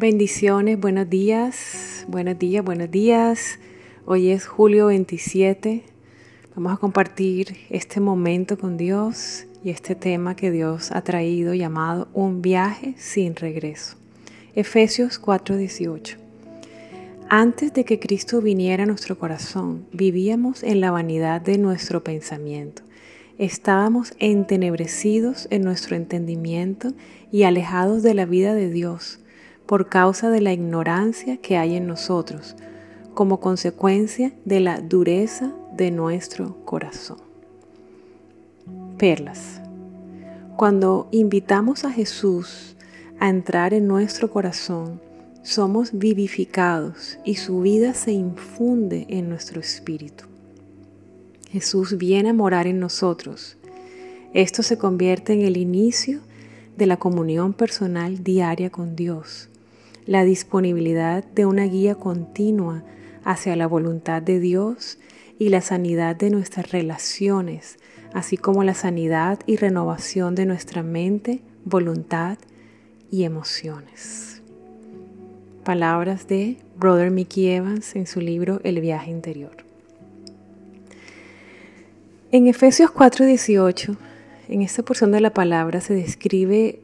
Bendiciones, buenos días, buenos días, buenos días. Hoy es julio 27. Vamos a compartir este momento con Dios y este tema que Dios ha traído llamado Un viaje sin regreso. Efesios 4:18. Antes de que Cristo viniera a nuestro corazón, vivíamos en la vanidad de nuestro pensamiento. Estábamos entenebrecidos en nuestro entendimiento y alejados de la vida de Dios por causa de la ignorancia que hay en nosotros, como consecuencia de la dureza de nuestro corazón. Perlas. Cuando invitamos a Jesús a entrar en nuestro corazón, somos vivificados y su vida se infunde en nuestro espíritu. Jesús viene a morar en nosotros. Esto se convierte en el inicio de la comunión personal diaria con Dios la disponibilidad de una guía continua hacia la voluntad de Dios y la sanidad de nuestras relaciones, así como la sanidad y renovación de nuestra mente, voluntad y emociones. Palabras de Brother Mickey Evans en su libro El viaje interior. En Efesios 4:18, en esta porción de la palabra se describe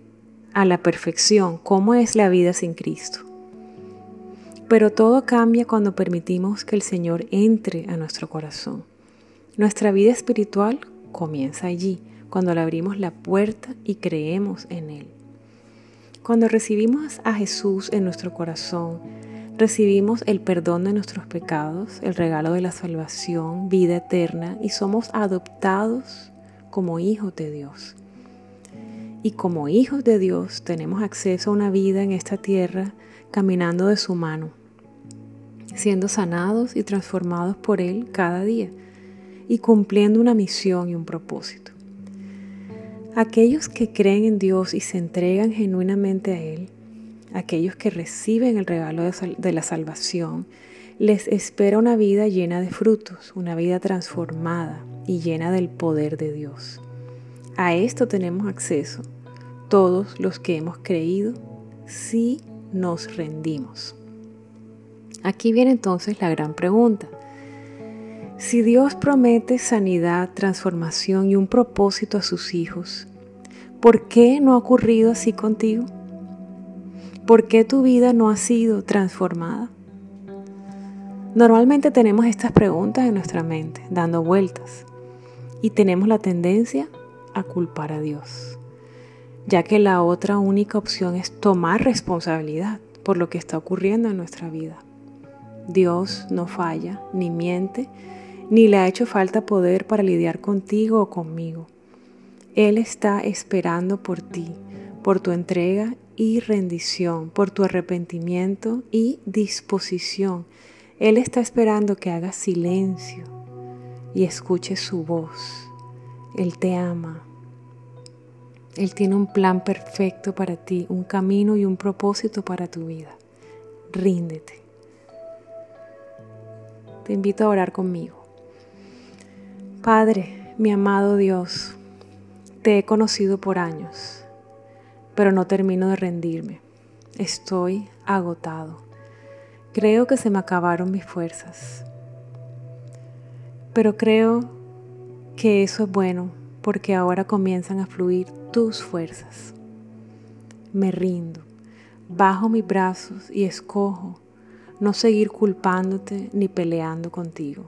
a la perfección cómo es la vida sin Cristo. Pero todo cambia cuando permitimos que el Señor entre a nuestro corazón. Nuestra vida espiritual comienza allí, cuando le abrimos la puerta y creemos en Él. Cuando recibimos a Jesús en nuestro corazón, recibimos el perdón de nuestros pecados, el regalo de la salvación, vida eterna y somos adoptados como hijos de Dios. Y como hijos de Dios tenemos acceso a una vida en esta tierra caminando de su mano, siendo sanados y transformados por Él cada día y cumpliendo una misión y un propósito. Aquellos que creen en Dios y se entregan genuinamente a Él, aquellos que reciben el regalo de, la salvación, les espera una vida llena de frutos, una vida transformada y llena del poder de Dios. A esto tenemos acceso todos los que hemos creído si nos rendimos. Aquí viene entonces la gran pregunta. Si Dios promete sanidad, transformación y un propósito a sus hijos, ¿por qué no ha ocurrido así contigo? ¿Por qué tu vida no ha sido transformada? Normalmente tenemos estas preguntas en nuestra mente, dando vueltas, y tenemos la tendencia a culpar a Dios, ya que la otra única opción es tomar responsabilidad por lo que está ocurriendo en nuestra vida. Dios no falla, ni miente, ni le ha hecho falta poder para lidiar contigo o conmigo. Él está esperando por ti, por tu entrega y rendición, por tu arrepentimiento y disposición. Él está esperando que hagas silencio y escuches su voz. Él te ama. Él tiene un plan perfecto para ti, un camino y un propósito para tu vida. Ríndete. Te invito a orar conmigo. Padre, mi amado Dios, te he conocido por años, pero no termino de rendirme. Estoy agotado. Creo que se me acabaron mis fuerzas. Pero creo que eso es bueno porque ahora comienzan a fluir tus fuerzas. Me rindo, bajo mis brazos y escojo no seguir culpándote ni peleando contigo.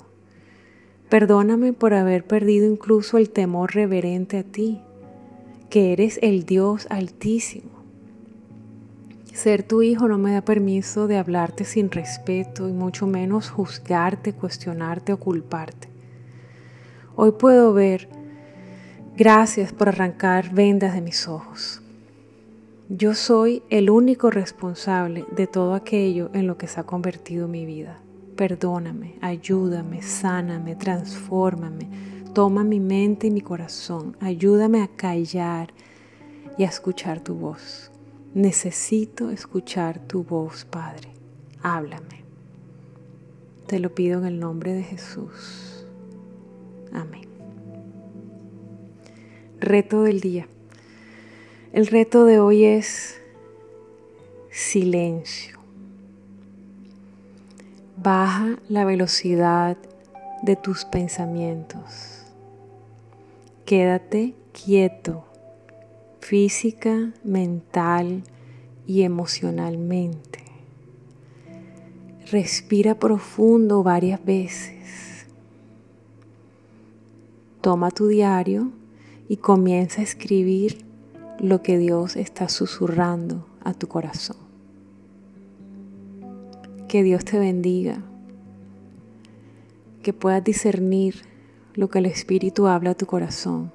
Perdóname por haber perdido incluso el temor reverente a ti, que eres el Dios altísimo. Ser tu hijo no me da permiso de hablarte sin respeto y mucho menos juzgarte, cuestionarte o culparte. Hoy puedo ver, gracias por arrancar vendas de mis ojos. Yo soy el único responsable de todo aquello en lo que se ha convertido mi vida. Perdóname, ayúdame, sáname, transfórmame, toma mi mente y mi corazón, ayúdame a callar y a escuchar tu voz. Necesito escuchar tu voz, Padre. Háblame. Te lo pido en el nombre de Jesús. Amén. Reto del día. El reto de hoy es, silencio. Baja la velocidad de tus pensamientos. Quédate quieto física, mental y emocionalmente. Respira profundo varias veces. Toma tu diario y comienza a escribir lo que Dios está susurrando a tu corazón. Que Dios te bendiga, que puedas discernir lo que el Espíritu habla a tu corazón,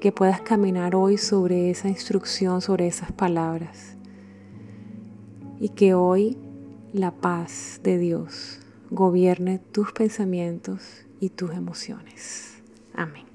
que puedas caminar hoy sobre esa instrucción, sobre esas palabras, y que hoy la paz de Dios gobierne tus pensamientos y tus emociones. Amén.